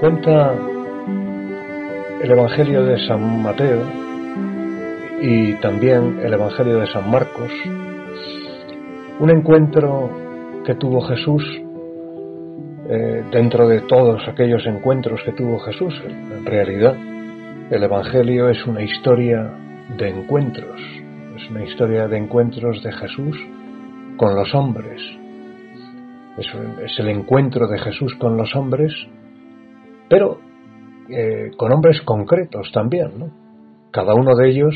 Cuenta el Evangelio de San Mateo y también el Evangelio de San Marcos un encuentro que tuvo Jesús eh, dentro de todos aquellos encuentros que tuvo Jesús. En realidad, el Evangelio es una historia de encuentros, es una historia de encuentros de Jesús con los hombres. Es, el encuentro de Jesús con los hombres, pero eh, con hombres concretos también, ¿no? cada uno de ellos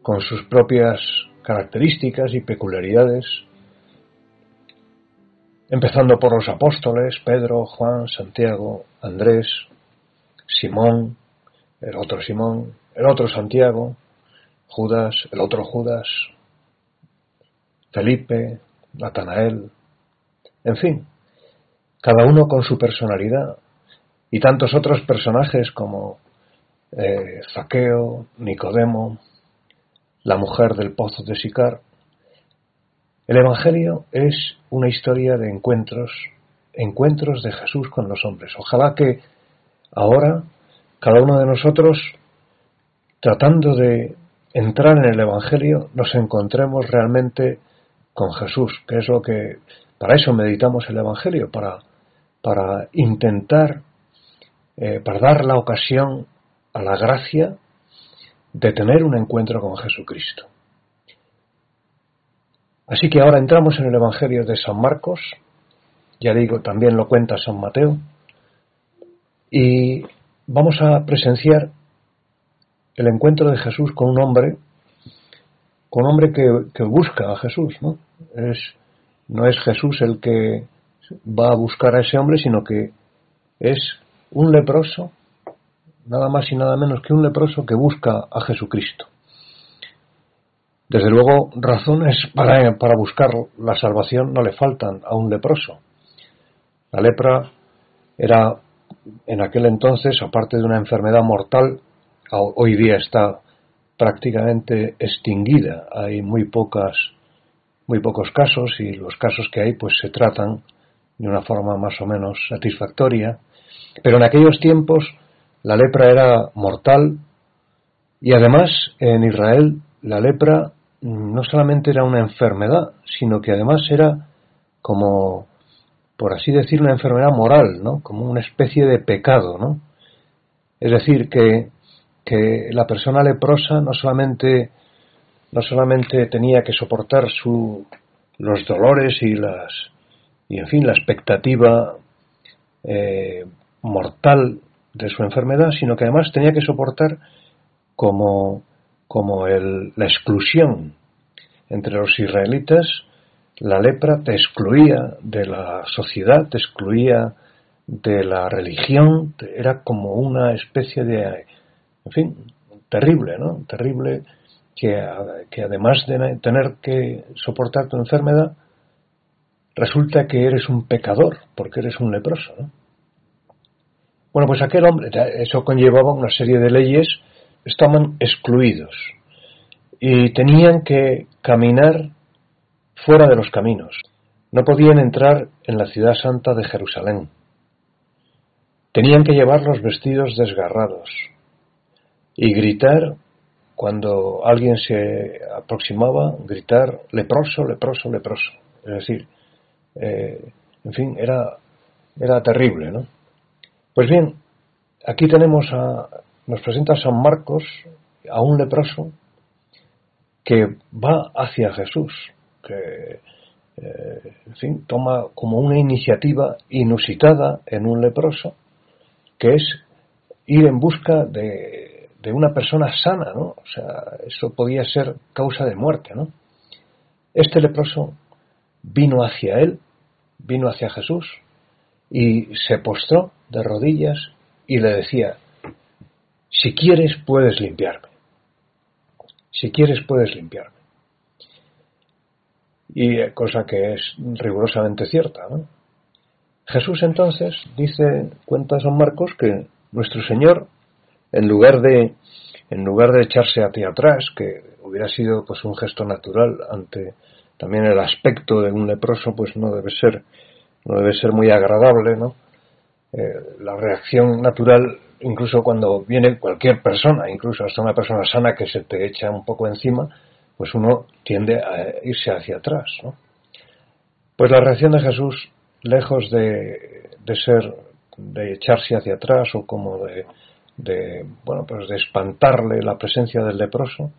con sus propias características y peculiaridades, empezando por los apóstoles, Pedro, Juan, Santiago, Andrés, Simón, el otro Simón, el otro Santiago, Judas, el otro Judas, Felipe, Natanael, en fin, cada uno con su personalidad y tantos otros personajes como eh, Zaqueo, Nicodemo, la mujer del pozo de Sicar. El Evangelio es una historia de encuentros, encuentros de Jesús con los hombres. Ojalá que ahora cada uno de nosotros, tratando de entrar en el Evangelio, nos encontremos realmente con Jesús, que es lo que, para eso meditamos el Evangelio, para, para intentar, eh, para dar la ocasión a la gracia de tener un encuentro con Jesucristo. Así que ahora entramos en el Evangelio de San Marcos, ya digo, también lo cuenta San Mateo, y vamos a presenciar el encuentro de Jesús con un hombre, con un hombre que, busca a Jesús, ¿no? Es, no es Jesús el que va a buscar a ese hombre, sino que es un leproso, nada más y nada menos que un leproso que busca a Jesucristo. Desde luego, razones para, para buscar la salvación no le faltan a un leproso. La lepra era en aquel entonces, aparte de una enfermedad mortal, hoy día está prácticamente extinguida. Hay muy pocas, muy pocos casos y los casos que hay pues se tratan de una forma más o menos satisfactoria. Pero en aquellos tiempos la lepra era mortal y además en Israel la lepra no solamente era una enfermedad, sino que además era como por así decir, una enfermedad moral, ¿no? Como una especie de pecado, ¿no? Es decir, que, que la persona leprosa no solamente, no solamente tenía que soportar su, los dolores y las, y en fin, la expectativa eh, mortal de su enfermedad, sino que además tenía que soportar como, como el, la exclusión entre los israelitas la lepra te excluía de la sociedad, te excluía de la religión, era como una especie de, en fin, terrible, ¿no? Terrible que, además de tener que soportar tu enfermedad, resulta que eres un pecador, porque eres un leproso, ¿no? Bueno, pues aquel hombre, eso conllevaba una serie de leyes, estaban excluidos y tenían que caminar fuera de los caminos. No podían entrar en la ciudad santa de Jerusalén. Tenían que llevar los vestidos desgarrados y gritar cuando alguien se aproximaba, gritar leproso, leproso, leproso. Es decir, eh, en fin, era, era terrible, ¿no? Pues bien, aquí tenemos a, nos presenta San Marcos a un leproso que va hacia Jesús que, eh, en fin, toma como una iniciativa inusitada en un leproso, que es ir en busca de, de una persona sana, ¿no? O sea, eso podía ser causa de muerte, ¿no? Este leproso vino hacia él, vino hacia Jesús y se postró de rodillas y le decía, si quieres puedes limpiarme, si quieres puedes limpiarme y eh, cosa que es rigurosamente cierta. Jesús entonces dice, cuenta San Marcos, que nuestro Señor, en lugar de, en lugar de echarse hacia atrás, que hubiera sido pues un gesto natural ante también el aspecto de un leproso, pues no debe ser no debe ser muy agradable, ¿no? Eh, la reacción natural, incluso cuando viene cualquier persona, incluso hasta una persona sana que se te echa un poco encima, pues uno tiende a irse hacia atrás, ¿no? Pues la reacción de Jesús, lejos de, de ser, de echarse hacia atrás o como de, de, bueno, pues de espantarle la presencia del leproso,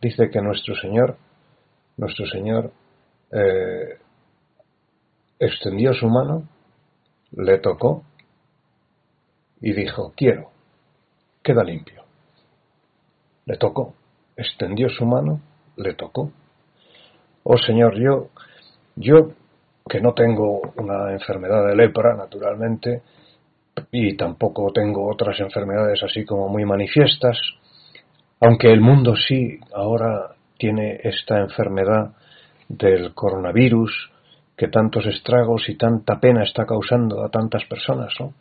dice que nuestro Señor, nuestro Señor eh, extendió su mano, le tocó y dijo, quiero, queda limpio. Le tocó, extendió su mano, le tocó. Oh Señor, yo, yo que no tengo una enfermedad de lepra, naturalmente, y tampoco tengo otras enfermedades así como muy manifiestas, aunque el mundo sí ahora tiene esta enfermedad del coronavirus que tantos estragos y tanta pena está causando a tantas personas, ¿no?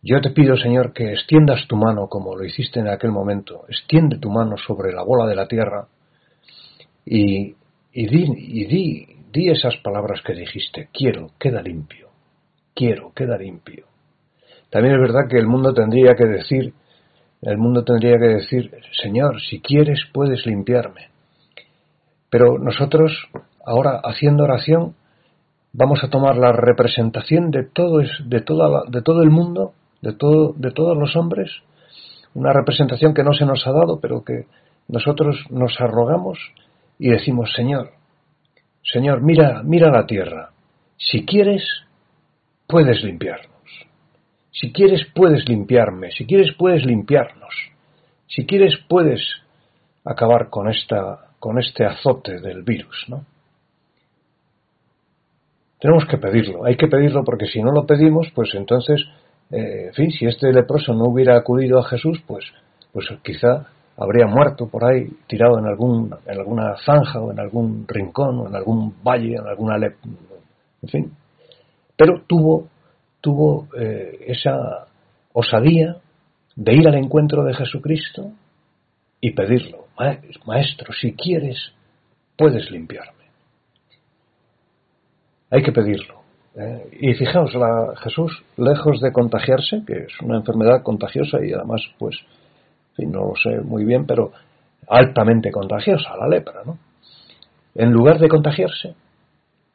Yo te pido, Señor, que extiendas tu mano como lo hiciste en aquel momento, extiende tu mano sobre la bola de la tierra y, y, di, y di, di esas palabras que dijiste, quiero, queda limpio, quiero, queda limpio. También es verdad que el mundo tendría que decir, el mundo tendría que decir, Señor, si quieres puedes limpiarme. Pero nosotros, ahora haciendo oración, vamos a tomar la representación de todo, de todo el mundo, de todos los hombres, una representación que no se nos ha dado, pero que nosotros nos arrogamos y decimos, Señor, Señor, mira, mira la tierra. Si quieres, puedes limpiarnos. Si quieres, puedes limpiarme. Si quieres, puedes limpiarnos. Si quieres, puedes acabar con esta, con este azote del virus, ¿no? Tenemos que pedirlo, hay que pedirlo porque si no lo pedimos, pues entonces, eh, en fin, si este leproso no hubiera acudido a Jesús, pues, pues quizá habría muerto por ahí, tirado en, algún, en alguna zanja o en algún rincón o en algún valle, en alguna... Le en fin. Pero tuvo, tuvo eh, esa osadía de ir al encuentro de Jesucristo y pedirlo. Maestro, si quieres, puedes limpiarme. Hay que pedirlo. ¿eh? Y fijaos, la, Jesús, lejos de contagiarse, que es una enfermedad contagiosa y además, pues, no lo sé muy bien, pero altamente contagiosa, la lepra, ¿no? En lugar de contagiarse,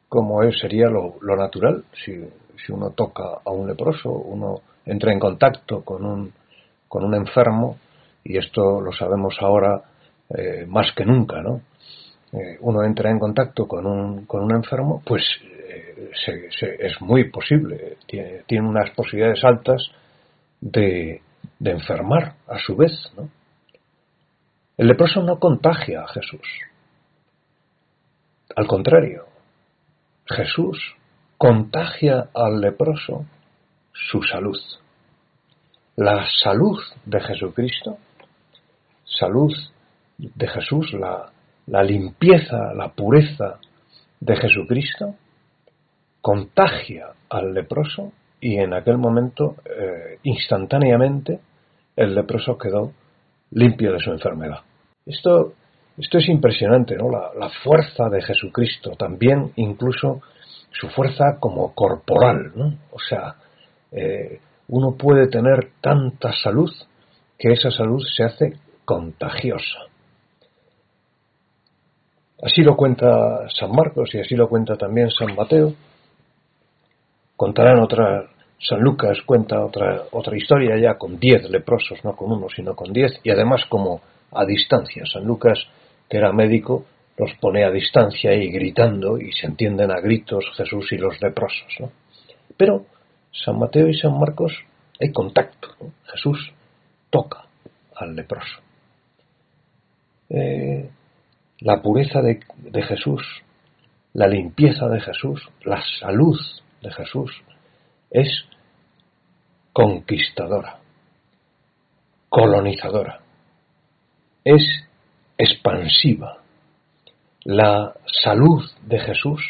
como sería lo, natural, si, si, uno toca a un leproso, uno entra en contacto con un, con un enfermo, y esto lo sabemos ahora eh, más que nunca, ¿no? Eh, uno entra en contacto con un, con un enfermo, pues es muy posible, tiene, unas posibilidades altas de, de, enfermar a su vez. ¿no? El leproso no contagia a Jesús. Al contrario, Jesús contagia al leproso su salud. La salud de Jesucristo, salud de Jesús, la, la limpieza, la pureza de Jesucristo, contagia al leproso y en aquel momento, eh, instantáneamente, el leproso quedó limpio de su enfermedad. Esto, esto es impresionante, ¿no? La, fuerza de Jesucristo, también incluso su fuerza como corporal, ¿no? O sea, eh, uno puede tener tanta salud que esa salud se hace contagiosa. Así lo cuenta San Marcos y así lo cuenta también San Mateo contarán otra, San Lucas cuenta otra, otra historia ya con diez leprosos, no con uno, sino con diez, y además como a distancia. San Lucas, que era médico, los pone a distancia y gritando, y se entienden a gritos Jesús y los leprosos. ¿no? Pero San Mateo y San Marcos hay contacto. Jesús toca al leproso. Eh, la pureza de, de Jesús, la limpieza de Jesús, la salud de Jesús es conquistadora, colonizadora, es expansiva. La salud de Jesús,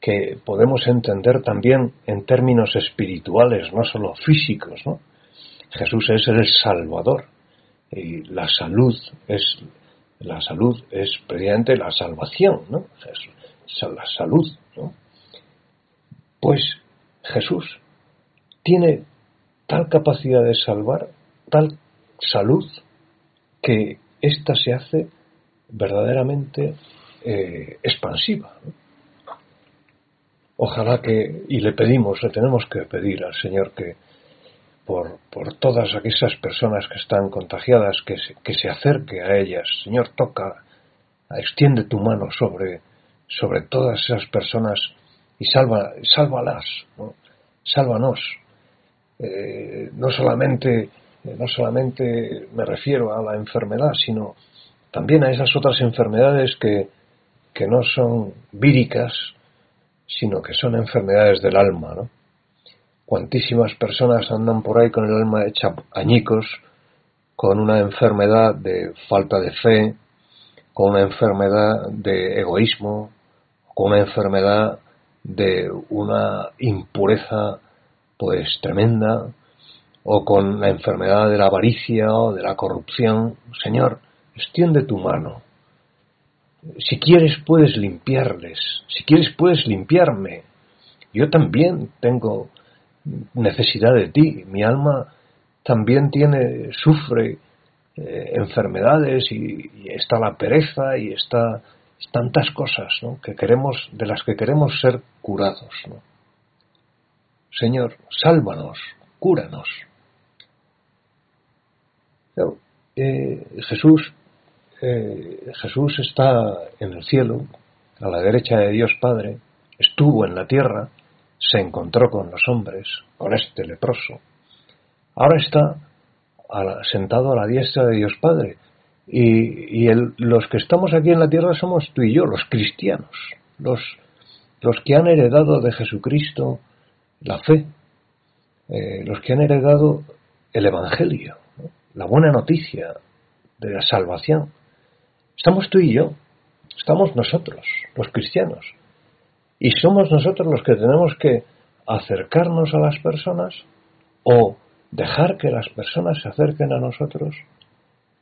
que podemos entender también en términos espirituales, no solo físicos, ¿no? Jesús es el Salvador y la salud es la salud es precisamente la salvación, ¿no? la salud, ¿no? Pues Jesús tiene tal capacidad de salvar, tal salud, que ésta se hace verdaderamente eh, expansiva. Ojalá que, y le pedimos, le tenemos que pedir al Señor que por, por todas esas personas que están contagiadas, que se, que se acerque a ellas. Señor, toca, extiende tu mano sobre, sobre todas esas personas y salva, sálvalas, ¿no? sálvanos. Eh, no solamente no solamente me refiero a la enfermedad, sino también a esas otras enfermedades que, que no son víricas, sino que son enfermedades del alma, ¿no? Cuantísimas personas andan por ahí con el alma hecha añicos, con una enfermedad de falta de fe, con una enfermedad de egoísmo, con una enfermedad de una impureza pues tremenda, o con la enfermedad de la avaricia o de la corrupción. Señor, extiende tu mano. Si quieres puedes limpiarles, si quieres puedes limpiarme. Yo también tengo necesidad de ti, mi alma también tiene, sufre eh, enfermedades y, está la pereza y está tantas cosas ¿no? que queremos, de las que queremos ser curados. Señor, sálvanos, cúranos. Eh, Jesús, eh, Jesús está en el cielo, a la derecha de Dios Padre, estuvo en la tierra, se encontró con los hombres, con este leproso. Ahora está sentado a la diestra de Dios Padre. Y, los que estamos aquí en la tierra somos tú y yo, los cristianos, los, que han heredado de Jesucristo la fe, eh, los que han heredado el Evangelio la buena noticia de la salvación. Estamos tú y yo, estamos nosotros, los cristianos, y somos nosotros los que tenemos que acercarnos a las personas o dejar que las personas se acerquen a nosotros.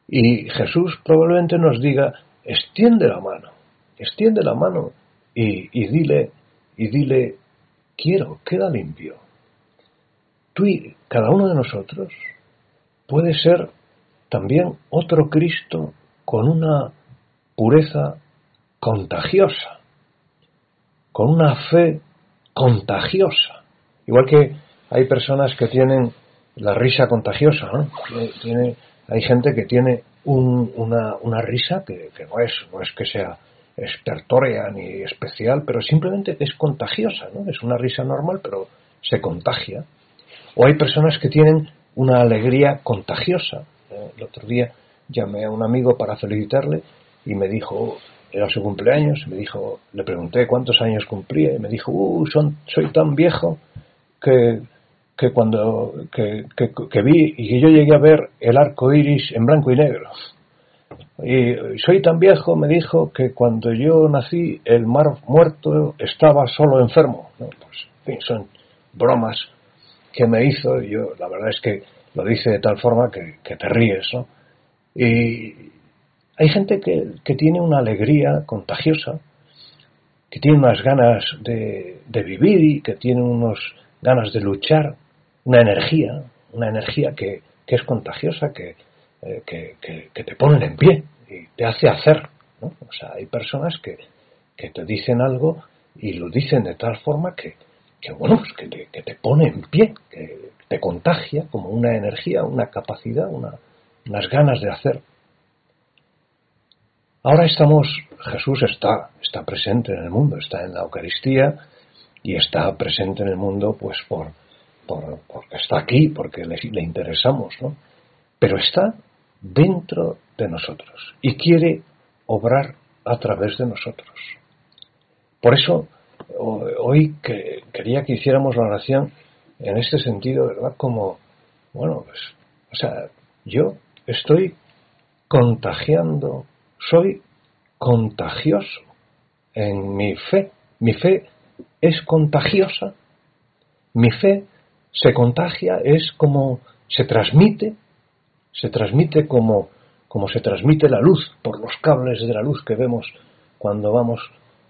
Y Jesús probablemente nos diga, extiende la mano, extiende la mano y, y dile, y dile, quiero, queda limpio. Tú y cada uno de nosotros puede ser también otro Cristo con una pureza contagiosa, con una fe contagiosa. Igual que hay personas que tienen la risa contagiosa, ¿no? Tiene, hay gente que tiene una, una, risa que, no, es, no es que sea expertoria ni especial, pero simplemente es contagiosa, ¿no? Es una risa normal, pero se contagia. O hay personas que tienen una alegría contagiosa. Eh, el otro día llamé a un amigo para felicitarle y me dijo, era su cumpleaños, me dijo, le pregunté cuántos años cumplía y me dijo, uh, son, soy tan viejo que, que cuando que, que, vi y que yo llegué a ver el arco iris en blanco y negro. Y soy tan viejo, me dijo, que cuando yo nací el mar muerto estaba solo enfermo. Pues, son bromas que me hizo, y yo la verdad es que lo dice de tal forma que, te ríes, ¿no? Y hay gente que, tiene una alegría contagiosa, que tiene unas ganas de, vivir y que tiene unas ganas de luchar, una energía, una energía que, es contagiosa, que, eh, que, te ponen en pie y te hace hacer. O sea, hay personas que, te dicen algo y lo dicen de tal forma que, que bueno, pues que te, que te pone en pie, que te contagia como una energía, una capacidad, una, unas ganas de hacer. Ahora estamos, Jesús está, está presente en el mundo, está en la Eucaristía y está presente en el mundo pues por, por porque está aquí, porque le, interesamos, ¿no? Pero está dentro de nosotros y quiere obrar a través de nosotros. Por eso hoy que quería que hiciéramos la oración en este sentido, ¿verdad? Como, bueno, pues, o sea, yo estoy contagiando, soy contagioso en mi fe. Mi fe es contagiosa. Mi fe se contagia, es como se transmite, se transmite como, como se transmite la luz por los cables de la luz que vemos cuando vamos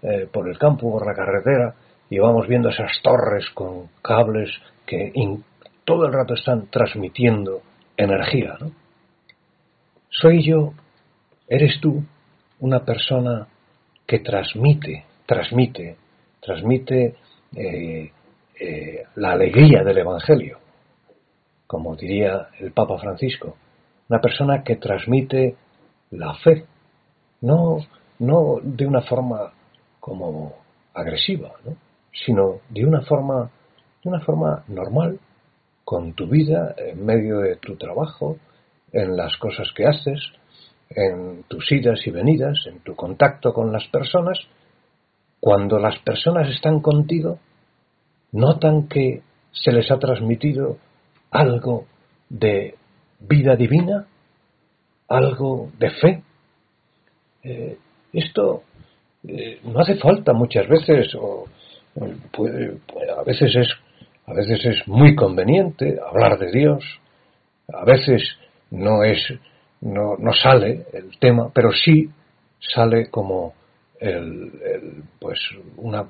eh, por el campo, por la carretera, y vamos viendo esas torres con cables que todo el rato están transmitiendo energía. Soy yo, eres tú, una persona que transmite, transmite, transmite eh, eh, la alegría del Evangelio, como diría el Papa Francisco, una persona que transmite la fe, no, no de una forma como agresiva, sino de una forma, de una forma normal, con tu vida, en medio de tu trabajo, en las cosas que haces, en tus idas y venidas, en tu contacto con las personas, cuando las personas están contigo, notan que se les ha transmitido algo de vida divina, algo de fe. Eh, esto eh, no hace falta muchas veces, o, a veces es a veces es muy conveniente hablar de Dios, a veces no es no, no sale el tema, pero sí sale como el, pues una,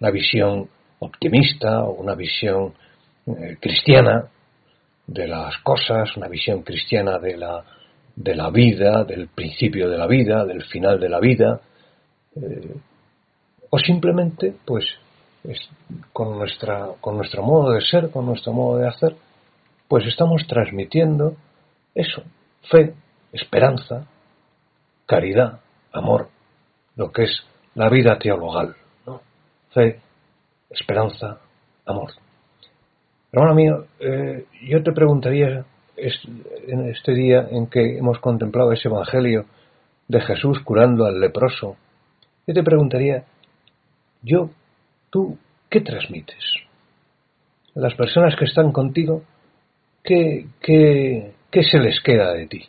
una, visión optimista o una visión eh, cristiana de las cosas, una visión cristiana de la, de la vida, del principio de la vida, del final de la vida, eh, o simplemente, pues, con, nuestra, con nuestro modo de ser, con nuestro modo de hacer, pues estamos transmitiendo eso, fe, esperanza, caridad, amor, lo que es la vida teologal, ¿no? Fe, esperanza, amor. Hermano mío, eh, yo te preguntaría en este día en que hemos contemplado ese Evangelio de Jesús curando al leproso, yo te preguntaría, yo, tú, ¿qué transmites? Las personas que están contigo, ¿qué, qué, qué se les queda de ti?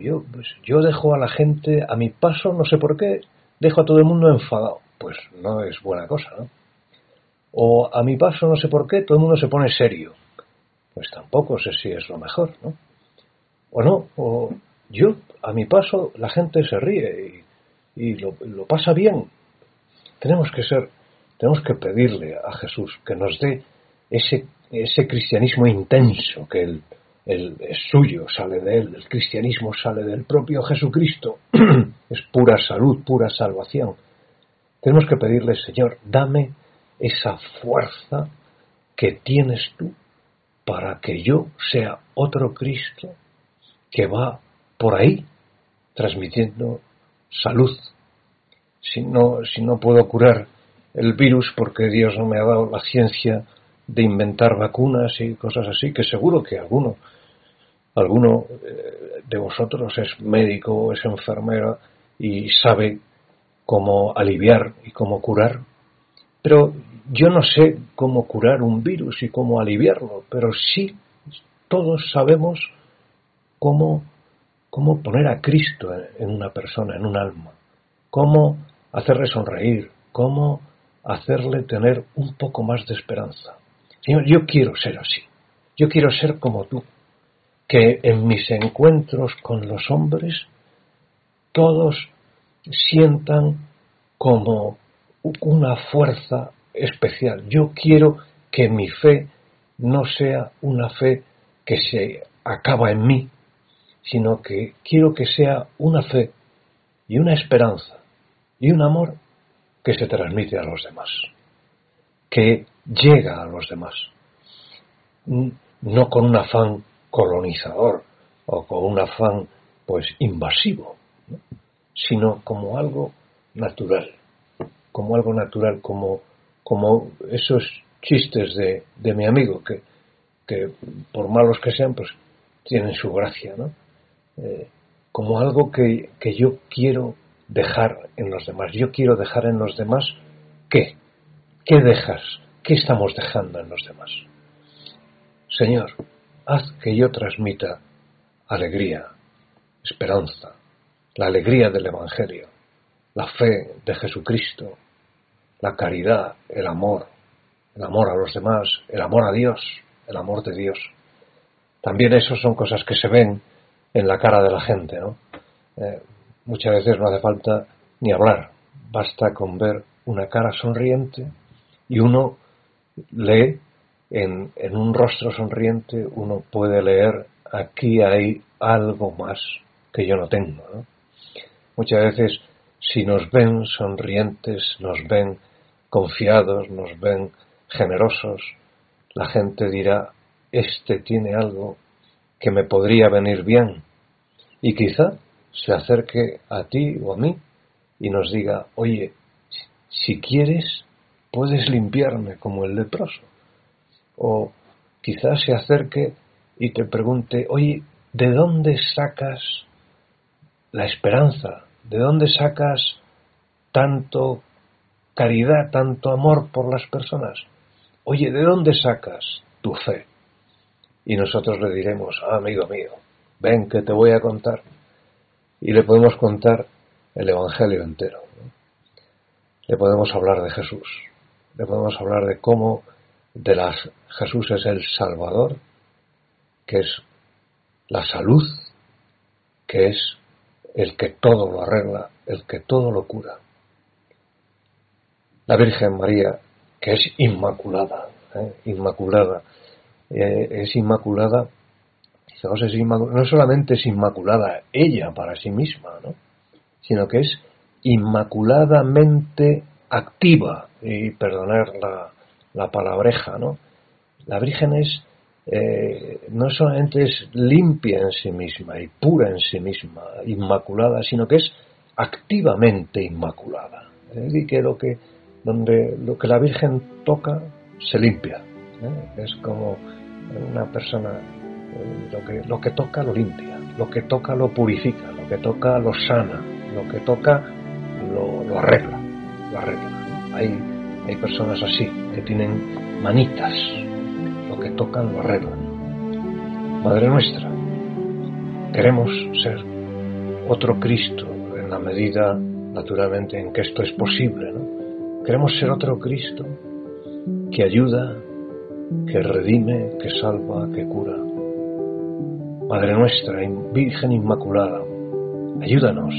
yo, pues, yo dejo a la gente a mi paso, no sé por qué, dejo a todo el mundo enfadado. Pues no es buena cosa, ¿no? O a mi paso, no sé por qué, todo el mundo se pone serio. Pues tampoco sé si es lo mejor, ¿no? O no, o yo, a mi paso, la gente se ríe y, lo, lo pasa bien. Tenemos que ser, tenemos que pedirle a Jesús que nos dé ese, ese cristianismo intenso que él el, es suyo, sale de él, el cristianismo sale del propio Jesucristo, es pura salud, pura salvación. Tenemos que pedirle, Señor, dame esa fuerza que tienes tú para que yo sea otro Cristo que va por ahí transmitiendo salud. Si no, si no puedo curar el virus porque Dios no me ha dado la ciencia de inventar vacunas y cosas así, que seguro que alguno alguno eh, de vosotros es médico es enfermera y sabe cómo aliviar y cómo curar, pero yo no sé cómo curar un virus y cómo aliviarlo, pero sí todos sabemos cómo, cómo poner a Cristo en una persona, en un alma, cómo hacerle sonreír, cómo hacerle tener un poco más de esperanza. Señor, yo quiero ser así, yo quiero ser como tú, que en mis encuentros con los hombres todos sientan como una fuerza especial. Yo quiero que mi fe no sea una fe que se acaba en mí, sino que quiero que sea una fe y una esperanza y un amor que se transmite a los demás, que llega a los demás, no con un afán colonizador o con un afán pues invasivo, sino como algo natural, como algo natural, como, como esos chistes de, de mi amigo que, que, por malos que sean, pues tienen su gracia, ¿no? Eh, como algo que, que yo quiero dejar en los demás. Yo quiero dejar en los demás qué, qué dejas, qué estamos dejando en los demás. Señor, haz que yo transmita alegría, esperanza, la alegría del Evangelio, la fe de Jesucristo, la caridad, el amor, el amor a los demás, el amor a Dios, el amor de Dios. También eso son cosas que se ven en la cara de la gente, ¿no? Eh, muchas veces no hace falta ni hablar, basta con ver una cara sonriente y uno lee en, en un rostro sonriente, uno puede leer aquí hay algo más que yo no tengo. Muchas veces si nos ven sonrientes, nos ven confiados, nos ven generosos, la gente dirá, este tiene algo que me podría venir bien. Y quizá se acerque a ti o a mí y nos diga, oye, si quieres, puedes limpiarme como el leproso. O quizás se acerque y te pregunte, oye, ¿de dónde sacas la esperanza? ¿De dónde sacas tanto caridad, tanto amor por las personas? Oye, ¿de dónde sacas tu fe? Y nosotros le diremos, ah, amigo mío, ven que te voy a contar. Y le podemos contar el Evangelio entero. Le podemos hablar de Jesús, le podemos hablar de cómo de las, Jesús es el Salvador, que es la salud, que es el que todo lo arregla, el que todo lo cura. La Virgen María, que es inmaculada, ¿eh? inmaculada, eh, es inmaculada, es inmaculada, no solamente es inmaculada ella para sí misma, ¿no? sino que es inmaculadamente activa, y perdonar la, la palabreja, ¿no? La Virgen es eh, no solamente es limpia en sí misma y pura en sí misma, inmaculada, sino que es activamente inmaculada. Es decir, que lo que, donde lo que la Virgen toca se limpia. ¿eh? Es como una persona, eh, lo, que, lo que toca lo limpia, lo que toca lo purifica, lo que toca lo sana, lo que toca lo, arregla, lo arregla. Hay, hay personas así, que tienen manitas, que tocan lo arreglan. Madre nuestra, queremos ser otro Cristo en la medida, naturalmente, en que esto es posible. Queremos ser otro Cristo que ayuda, que redime, que salva, que cura. Madre nuestra, Virgen Inmaculada, ayúdanos